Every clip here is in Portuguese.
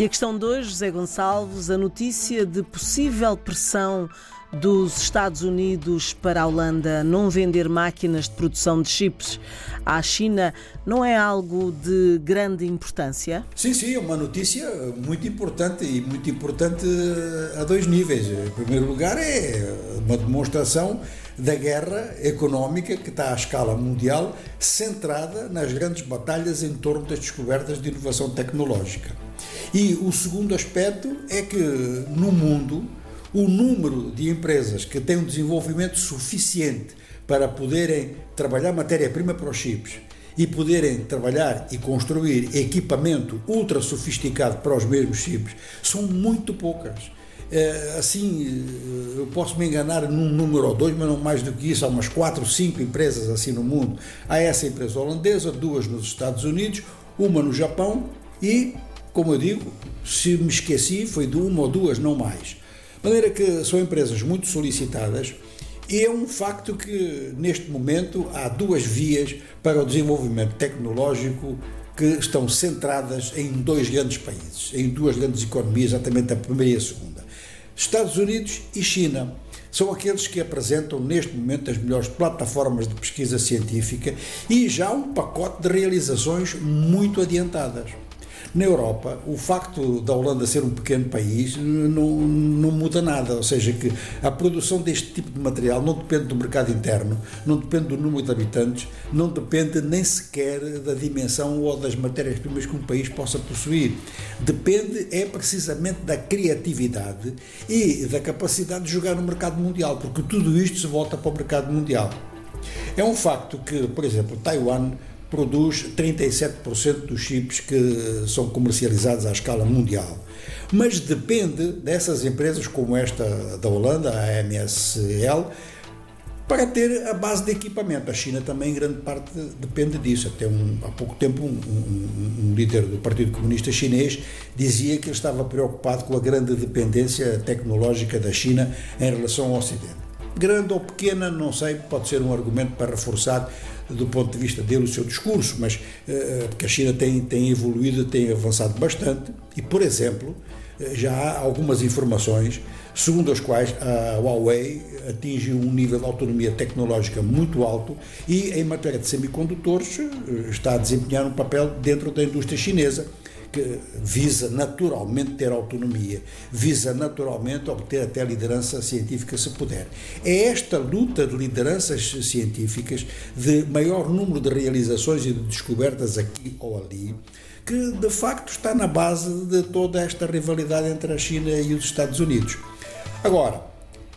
E a questão de hoje, José Gonçalves, a notícia de possível pressão dos Estados Unidos para a Holanda não vender máquinas de produção de chips à China não é algo de grande importância? Sim, sim, é uma notícia muito importante e muito importante a dois níveis. Em primeiro lugar, é uma demonstração da guerra económica que está à escala mundial, centrada nas grandes batalhas em torno das descobertas de inovação tecnológica. E o segundo aspecto é que no mundo o número de empresas que têm um desenvolvimento suficiente para poderem trabalhar matéria-prima para os chips e poderem trabalhar e construir equipamento ultra sofisticado para os mesmos chips são muito poucas. É, assim, eu posso me enganar num número ou dois, mas não mais do que isso. Há umas quatro, cinco empresas assim no mundo. Há essa empresa holandesa, duas nos Estados Unidos, uma no Japão e, como eu digo, se me esqueci, foi de uma ou duas, não mais. De maneira que são empresas muito solicitadas e é um facto que, neste momento, há duas vias para o desenvolvimento tecnológico que estão centradas em dois grandes países, em duas grandes economias, exatamente a primeira e a segunda. Estados Unidos e China são aqueles que apresentam neste momento as melhores plataformas de pesquisa científica e já um pacote de realizações muito adiantadas. Na Europa, o facto da Holanda ser um pequeno país não, não muda nada, ou seja, que a produção deste tipo de material não depende do mercado interno, não depende do número de habitantes, não depende nem sequer da dimensão ou das matérias-primas que um país possa possuir. Depende é precisamente da criatividade e da capacidade de jogar no mercado mundial, porque tudo isto se volta para o mercado mundial. É um facto que, por exemplo, Taiwan produz 37% dos chips que são comercializados à escala mundial. Mas depende dessas empresas como esta da Holanda, a MSL, para ter a base de equipamento. A China também, em grande parte, depende disso. Até um, há pouco tempo, um, um, um, líder do Partido Comunista Chinês dizia que ele estava preocupado com a grande dependência tecnológica da China em relação ao Ocidente. Grande ou pequena, não sei, pode ser um argumento para reforçar do ponto de vista dele o seu discurso, mas uh, porque a China tem, tem evoluído, tem avançado bastante e, por exemplo, uh, já há algumas informações segundo as quais a Huawei atinge um nível de autonomia tecnológica muito alto e, em matéria de semicondutores, está a desempenhar um papel dentro da indústria chinesa que visa naturalmente ter autonomia, visa naturalmente obter até liderança científica se puder. É esta luta de lideranças científicas, de maior número de realizações e de descobertas aqui ou ali, que de facto está na base de toda esta rivalidade entre a China e os Estados Unidos. Agora,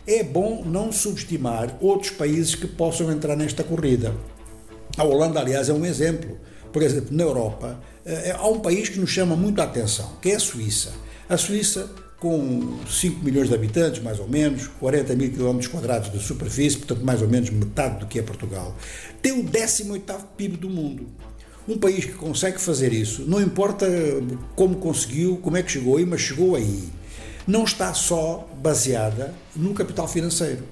é bom não subestimar outros países que possam entrar nesta corrida. A Holanda, aliás, é um exemplo. Por exemplo, na Europa, eh, há um país que nos chama muito a atenção, que é a Suíça. A Suíça, com 5 milhões de habitantes, mais ou menos, 40 mil quilómetros quadrados de superfície, portanto, mais ou menos metade do que é Portugal, tem o 18º PIB do mundo. Um país que consegue fazer isso, não importa como conseguiu, como é que chegou aí, mas chegou aí. Não está só baseada no capital financeiro.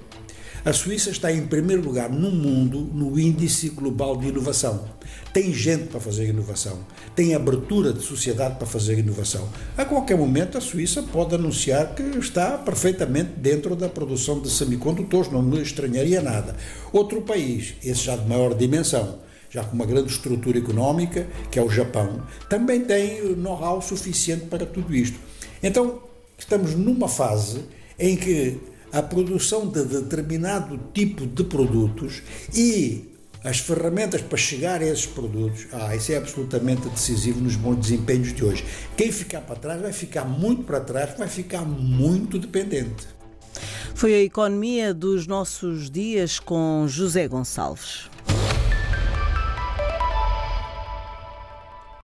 A Suíça está em primeiro lugar no mundo no índice global de inovação. Tem gente para fazer inovação, tem abertura de sociedade para fazer inovação. A qualquer momento a Suíça pode anunciar que está perfeitamente dentro da produção de semicondutores, não me estranharia nada. Outro país, esse já de maior dimensão, já com uma grande estrutura económica, que é o Japão, também tem know-how suficiente para tudo isto. Então, estamos numa fase em que a produção de determinado tipo de produtos e as ferramentas para chegar a esses produtos, ah, isso é absolutamente decisivo nos bons desempenhos de hoje. Quem ficar para trás vai ficar muito para trás, vai ficar muito dependente. Foi a economia dos nossos dias com José Gonçalves.